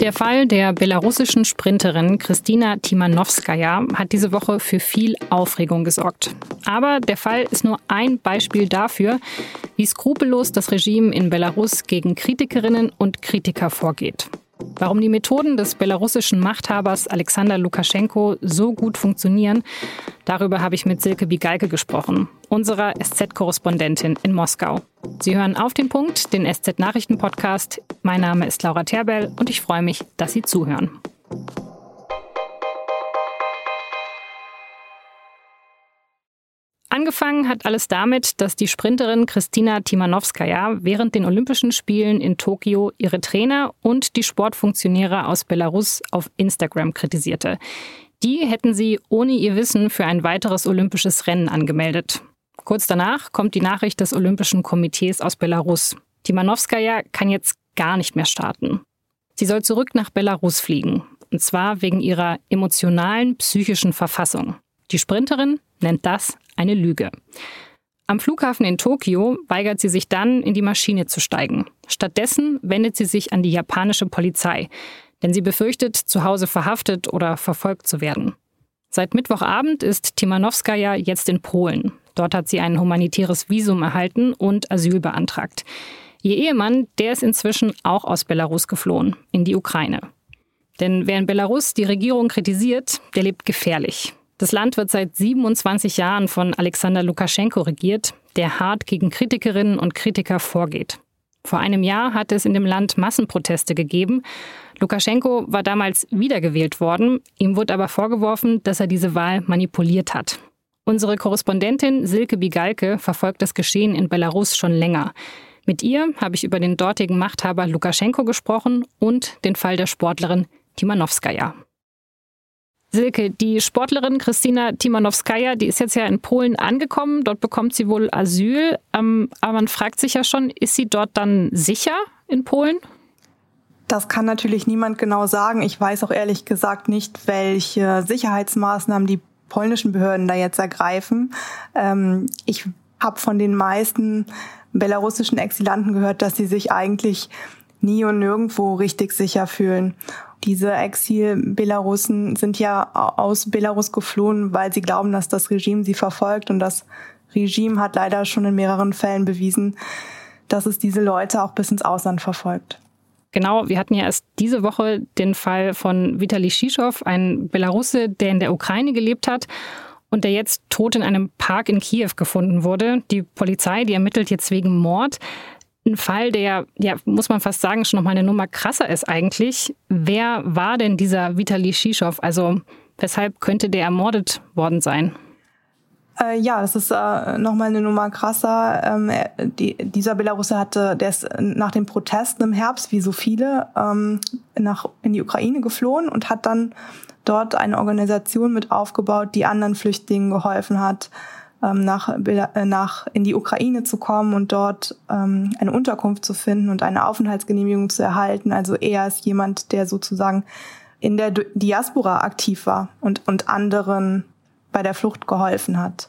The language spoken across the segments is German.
Der Fall der belarussischen Sprinterin Kristina Timanowskaja hat diese Woche für viel Aufregung gesorgt. Aber der Fall ist nur ein Beispiel dafür, wie skrupellos das Regime in Belarus gegen Kritikerinnen und Kritiker vorgeht. Warum die Methoden des belarussischen Machthabers Alexander Lukaschenko so gut funktionieren, darüber habe ich mit Silke Bigalke gesprochen, unserer SZ-Korrespondentin in Moskau. Sie hören auf den Punkt, den SZ-Nachrichten-Podcast. Mein Name ist Laura Terbell und ich freue mich, dass Sie zuhören. Angefangen hat alles damit, dass die Sprinterin Kristina Timanowskaja während den Olympischen Spielen in Tokio ihre Trainer und die Sportfunktionäre aus Belarus auf Instagram kritisierte. Die hätten sie ohne ihr Wissen für ein weiteres olympisches Rennen angemeldet. Kurz danach kommt die Nachricht des Olympischen Komitees aus Belarus. Timanowskaja kann jetzt gar nicht mehr starten. Sie soll zurück nach Belarus fliegen. Und zwar wegen ihrer emotionalen, psychischen Verfassung. Die Sprinterin nennt das eine Lüge. Am Flughafen in Tokio weigert sie sich dann, in die Maschine zu steigen. Stattdessen wendet sie sich an die japanische Polizei, denn sie befürchtet, zu Hause verhaftet oder verfolgt zu werden. Seit Mittwochabend ist Timanowskaja jetzt in Polen. Dort hat sie ein humanitäres Visum erhalten und Asyl beantragt. Ihr Ehemann, der ist inzwischen auch aus Belarus geflohen, in die Ukraine. Denn wer in Belarus die Regierung kritisiert, der lebt gefährlich. Das Land wird seit 27 Jahren von Alexander Lukaschenko regiert, der hart gegen Kritikerinnen und Kritiker vorgeht. Vor einem Jahr hat es in dem Land Massenproteste gegeben. Lukaschenko war damals wiedergewählt worden. Ihm wurde aber vorgeworfen, dass er diese Wahl manipuliert hat. Unsere Korrespondentin Silke Bigalke verfolgt das Geschehen in Belarus schon länger. Mit ihr habe ich über den dortigen Machthaber Lukaschenko gesprochen und den Fall der Sportlerin Timanowskaja. Silke, die Sportlerin Kristina Timanowskaja, die ist jetzt ja in Polen angekommen. Dort bekommt sie wohl Asyl. Ähm, aber man fragt sich ja schon, ist sie dort dann sicher in Polen? Das kann natürlich niemand genau sagen. Ich weiß auch ehrlich gesagt nicht, welche Sicherheitsmaßnahmen die polnischen Behörden da jetzt ergreifen. Ähm, ich habe von den meisten belarussischen Exilanten gehört, dass sie sich eigentlich nie und nirgendwo richtig sicher fühlen. Diese Exil-Belarussen sind ja aus Belarus geflohen, weil sie glauben, dass das Regime sie verfolgt. Und das Regime hat leider schon in mehreren Fällen bewiesen, dass es diese Leute auch bis ins Ausland verfolgt. Genau, wir hatten ja erst diese Woche den Fall von Vitali Shishow, ein Belarusse, der in der Ukraine gelebt hat und der jetzt tot in einem Park in Kiew gefunden wurde. Die Polizei, die ermittelt jetzt wegen Mord ein Fall, der, ja, muss man fast sagen, schon nochmal eine Nummer krasser ist eigentlich. Wer war denn dieser Vitali Shishow? Also weshalb könnte der ermordet worden sein? Äh, ja, das ist äh, nochmal eine Nummer krasser. Ähm, die, dieser Belarusse hatte, der ist nach den Protesten im Herbst, wie so viele, ähm, nach, in die Ukraine geflohen und hat dann dort eine Organisation mit aufgebaut, die anderen Flüchtlingen geholfen hat, ähm, nach, äh, nach in die Ukraine zu kommen und dort ähm, eine Unterkunft zu finden und eine Aufenthaltsgenehmigung zu erhalten. Also er ist jemand, der sozusagen in der Diaspora aktiv war und, und anderen bei der Flucht geholfen hat.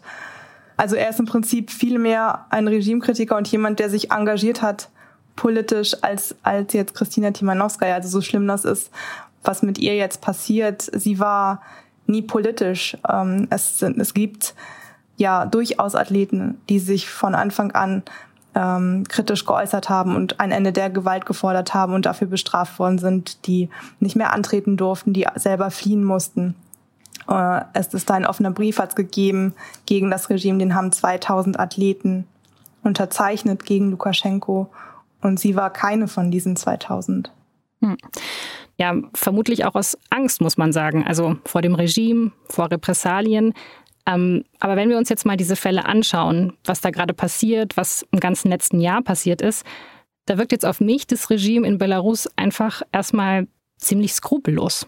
Also er ist im Prinzip viel mehr ein Regimekritiker und jemand, der sich engagiert hat politisch als, als jetzt Christina Timanowskaja. Also so schlimm das ist, was mit ihr jetzt passiert. Sie war nie politisch. Ähm, es, es gibt ja durchaus Athleten, die sich von Anfang an ähm, kritisch geäußert haben und ein Ende der Gewalt gefordert haben und dafür bestraft worden sind, die nicht mehr antreten durften, die selber fliehen mussten. Äh, es ist da ein offener Brief hat gegeben gegen das Regime, den haben 2000 Athleten unterzeichnet gegen Lukaschenko und sie war keine von diesen 2000. Hm. Ja, vermutlich auch aus Angst, muss man sagen. Also vor dem Regime, vor Repressalien. Ähm, aber wenn wir uns jetzt mal diese Fälle anschauen, was da gerade passiert, was im ganzen letzten Jahr passiert ist, da wirkt jetzt auf mich das Regime in Belarus einfach erstmal ziemlich skrupellos.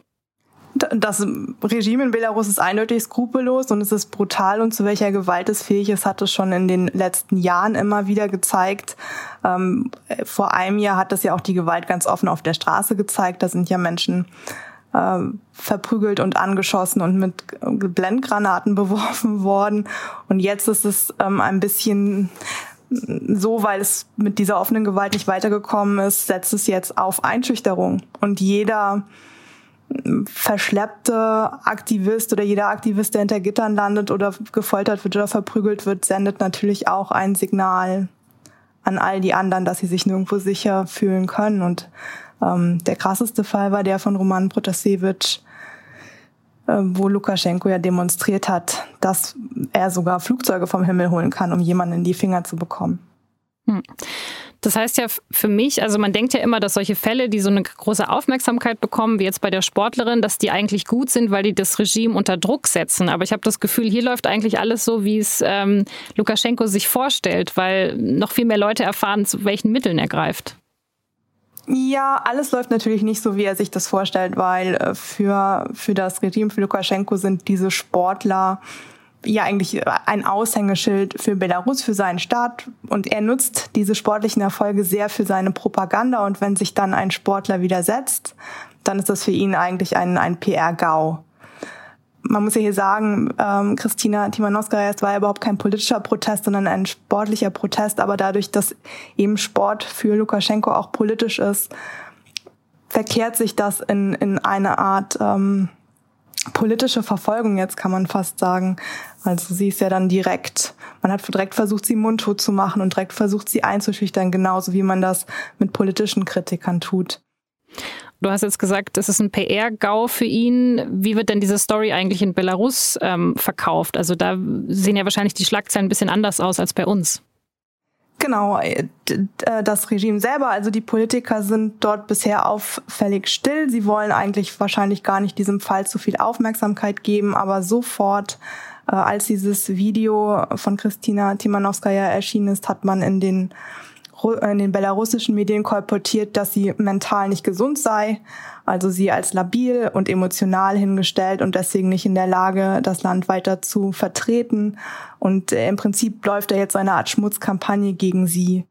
Das Regime in Belarus ist eindeutig skrupellos und es ist brutal und zu welcher Gewalt es fähig ist, hat es schon in den letzten Jahren immer wieder gezeigt. Ähm, vor einem Jahr hat es ja auch die Gewalt ganz offen auf der Straße gezeigt. Da sind ja Menschen äh, verprügelt und angeschossen und mit Blendgranaten beworfen worden. Und jetzt ist es ähm, ein bisschen so, weil es mit dieser offenen Gewalt nicht weitergekommen ist, setzt es jetzt auf Einschüchterung. Und jeder verschleppte Aktivist oder jeder Aktivist, der hinter Gittern landet oder gefoltert wird oder verprügelt wird, sendet natürlich auch ein Signal an all die anderen, dass sie sich nirgendwo sicher fühlen können. Und ähm, der krasseste Fall war der von Roman Protasevich, äh, wo Lukaschenko ja demonstriert hat, dass er sogar Flugzeuge vom Himmel holen kann, um jemanden in die Finger zu bekommen. Hm. Das heißt ja für mich, also man denkt ja immer, dass solche Fälle, die so eine große Aufmerksamkeit bekommen, wie jetzt bei der Sportlerin, dass die eigentlich gut sind, weil die das Regime unter Druck setzen. Aber ich habe das Gefühl, hier läuft eigentlich alles so, wie es ähm, Lukaschenko sich vorstellt, weil noch viel mehr Leute erfahren, zu welchen Mitteln er greift. Ja, alles läuft natürlich nicht so, wie er sich das vorstellt, weil äh, für, für das Regime, für Lukaschenko sind diese Sportler ja eigentlich ein Aushängeschild für Belarus, für seinen Staat. Und er nutzt diese sportlichen Erfolge sehr für seine Propaganda. Und wenn sich dann ein Sportler widersetzt, dann ist das für ihn eigentlich ein, ein PR-GAU. Man muss ja hier sagen, ähm, Christina Timanowskaja, es war ja überhaupt kein politischer Protest, sondern ein sportlicher Protest. Aber dadurch, dass eben Sport für Lukaschenko auch politisch ist, verkehrt sich das in, in eine Art ähm, politische Verfolgung jetzt, kann man fast sagen. Also sie ist ja dann direkt, man hat direkt versucht, sie mundtot zu machen und direkt versucht, sie einzuschüchtern, genauso wie man das mit politischen Kritikern tut. Du hast jetzt gesagt, das ist ein PR-GAU für ihn. Wie wird denn diese Story eigentlich in Belarus ähm, verkauft? Also da sehen ja wahrscheinlich die Schlagzeilen ein bisschen anders aus als bei uns. Genau, äh, äh, das Regime selber, also die Politiker sind dort bisher auffällig still. Sie wollen eigentlich wahrscheinlich gar nicht diesem Fall zu viel Aufmerksamkeit geben, aber sofort, äh, als dieses Video von Christina Timanowskaja erschienen ist, hat man in den in den belarussischen Medien kolportiert, dass sie mental nicht gesund sei, also sie als labil und emotional hingestellt und deswegen nicht in der Lage, das Land weiter zu vertreten. Und im Prinzip läuft da jetzt eine Art Schmutzkampagne gegen sie.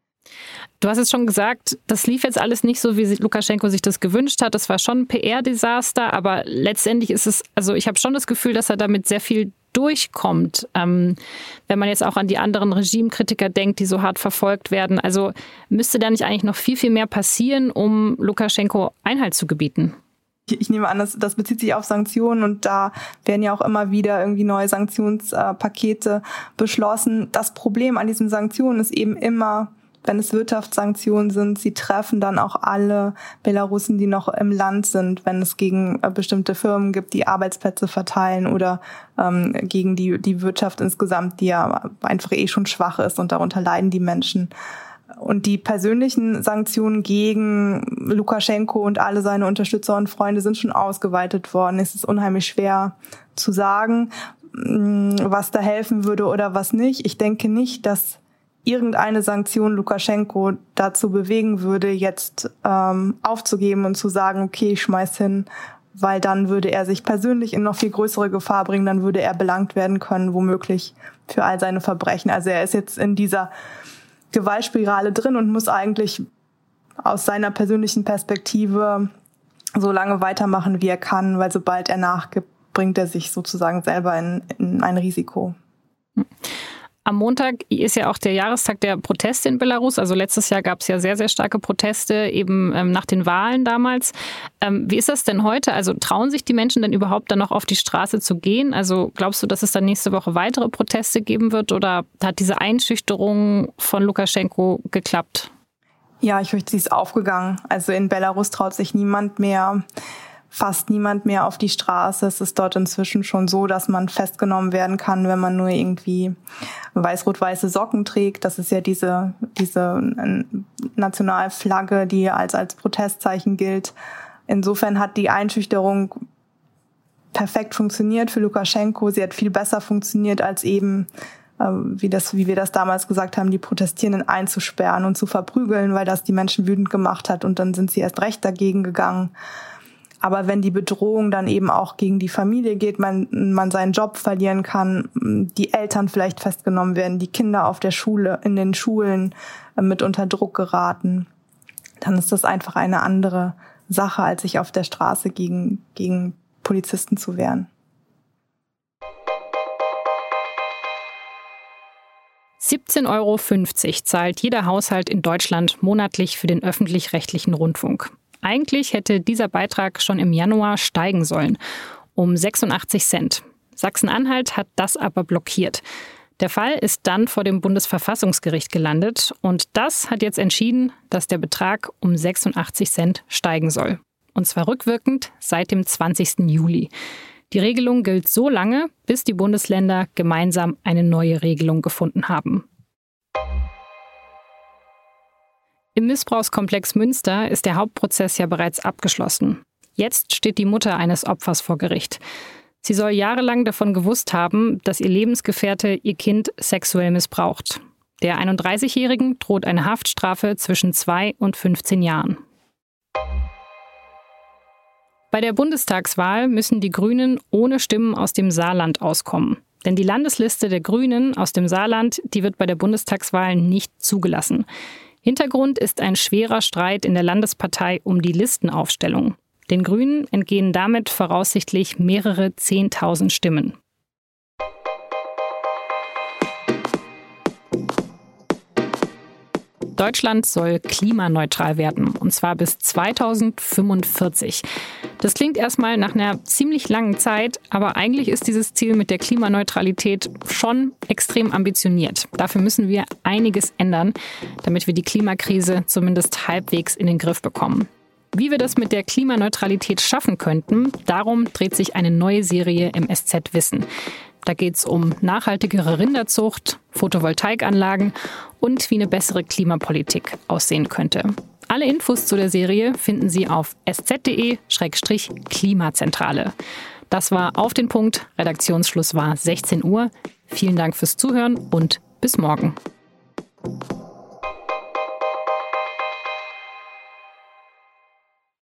Du hast es schon gesagt, das lief jetzt alles nicht so, wie Lukaschenko sich das gewünscht hat. Das war schon ein PR-Desaster, aber letztendlich ist es, also ich habe schon das Gefühl, dass er damit sehr viel durchkommt. Ähm, wenn man jetzt auch an die anderen Regimekritiker denkt, die so hart verfolgt werden. Also müsste da nicht eigentlich noch viel, viel mehr passieren, um Lukaschenko Einhalt zu gebieten? ich nehme an, das, das bezieht sich auf Sanktionen und da werden ja auch immer wieder irgendwie neue Sanktionspakete beschlossen. Das Problem an diesen Sanktionen ist eben immer, wenn es Wirtschaftssanktionen sind, sie treffen dann auch alle Belarusen, die noch im Land sind, wenn es gegen äh, bestimmte Firmen gibt, die Arbeitsplätze verteilen oder ähm, gegen die, die Wirtschaft insgesamt, die ja einfach eh schon schwach ist und darunter leiden die Menschen. Und die persönlichen Sanktionen gegen Lukaschenko und alle seine Unterstützer und Freunde sind schon ausgeweitet worden. Es ist unheimlich schwer zu sagen, mm, was da helfen würde oder was nicht. Ich denke nicht, dass irgendeine Sanktion Lukaschenko dazu bewegen würde, jetzt ähm, aufzugeben und zu sagen, okay, ich schmeiß hin, weil dann würde er sich persönlich in noch viel größere Gefahr bringen, dann würde er belangt werden können, womöglich für all seine Verbrechen. Also er ist jetzt in dieser Gewaltspirale drin und muss eigentlich aus seiner persönlichen Perspektive so lange weitermachen, wie er kann, weil sobald er nachgibt, bringt er sich sozusagen selber in, in ein Risiko. Am Montag ist ja auch der Jahrestag der Proteste in Belarus. Also letztes Jahr gab es ja sehr, sehr starke Proteste, eben ähm, nach den Wahlen damals. Ähm, wie ist das denn heute? Also trauen sich die Menschen denn überhaupt dann noch auf die Straße zu gehen? Also glaubst du, dass es dann nächste Woche weitere Proteste geben wird oder hat diese Einschüchterung von Lukaschenko geklappt? Ja, ich fürchte, sie ist aufgegangen. Also in Belarus traut sich niemand mehr fast niemand mehr auf die Straße. Es ist dort inzwischen schon so, dass man festgenommen werden kann, wenn man nur irgendwie weiß-rot-weiße Socken trägt. Das ist ja diese, diese Nationalflagge, die als, als Protestzeichen gilt. Insofern hat die Einschüchterung perfekt funktioniert für Lukaschenko. Sie hat viel besser funktioniert als eben äh, wie das, wie wir das damals gesagt haben, die Protestierenden einzusperren und zu verprügeln, weil das die Menschen wütend gemacht hat und dann sind sie erst recht dagegen gegangen. Aber wenn die Bedrohung dann eben auch gegen die Familie geht, man, man seinen Job verlieren kann, die Eltern vielleicht festgenommen werden, die Kinder auf der Schule, in den Schulen äh, mit unter Druck geraten, dann ist das einfach eine andere Sache, als sich auf der Straße gegen, gegen Polizisten zu wehren. 17,50 Euro zahlt jeder Haushalt in Deutschland monatlich für den öffentlich-rechtlichen Rundfunk. Eigentlich hätte dieser Beitrag schon im Januar steigen sollen, um 86 Cent. Sachsen-Anhalt hat das aber blockiert. Der Fall ist dann vor dem Bundesverfassungsgericht gelandet und das hat jetzt entschieden, dass der Betrag um 86 Cent steigen soll. Und zwar rückwirkend seit dem 20. Juli. Die Regelung gilt so lange, bis die Bundesländer gemeinsam eine neue Regelung gefunden haben. Im Missbrauchskomplex Münster ist der Hauptprozess ja bereits abgeschlossen. Jetzt steht die Mutter eines Opfers vor Gericht. Sie soll jahrelang davon gewusst haben, dass ihr Lebensgefährte ihr Kind sexuell missbraucht. Der 31-Jährigen droht eine Haftstrafe zwischen zwei und 15 Jahren. Bei der Bundestagswahl müssen die Grünen ohne Stimmen aus dem Saarland auskommen. Denn die Landesliste der Grünen aus dem Saarland, die wird bei der Bundestagswahl nicht zugelassen. Hintergrund ist ein schwerer Streit in der Landespartei um die Listenaufstellung. Den Grünen entgehen damit voraussichtlich mehrere Zehntausend Stimmen. Deutschland soll klimaneutral werden, und zwar bis 2045. Das klingt erstmal nach einer ziemlich langen Zeit, aber eigentlich ist dieses Ziel mit der Klimaneutralität schon extrem ambitioniert. Dafür müssen wir einiges ändern, damit wir die Klimakrise zumindest halbwegs in den Griff bekommen. Wie wir das mit der Klimaneutralität schaffen könnten, darum dreht sich eine neue Serie im SZ Wissen. Da geht es um nachhaltigere Rinderzucht, Photovoltaikanlagen und wie eine bessere Klimapolitik aussehen könnte. Alle Infos zu der Serie finden Sie auf sz.de-klimazentrale. Das war auf den Punkt. Redaktionsschluss war 16 Uhr. Vielen Dank fürs Zuhören und bis morgen.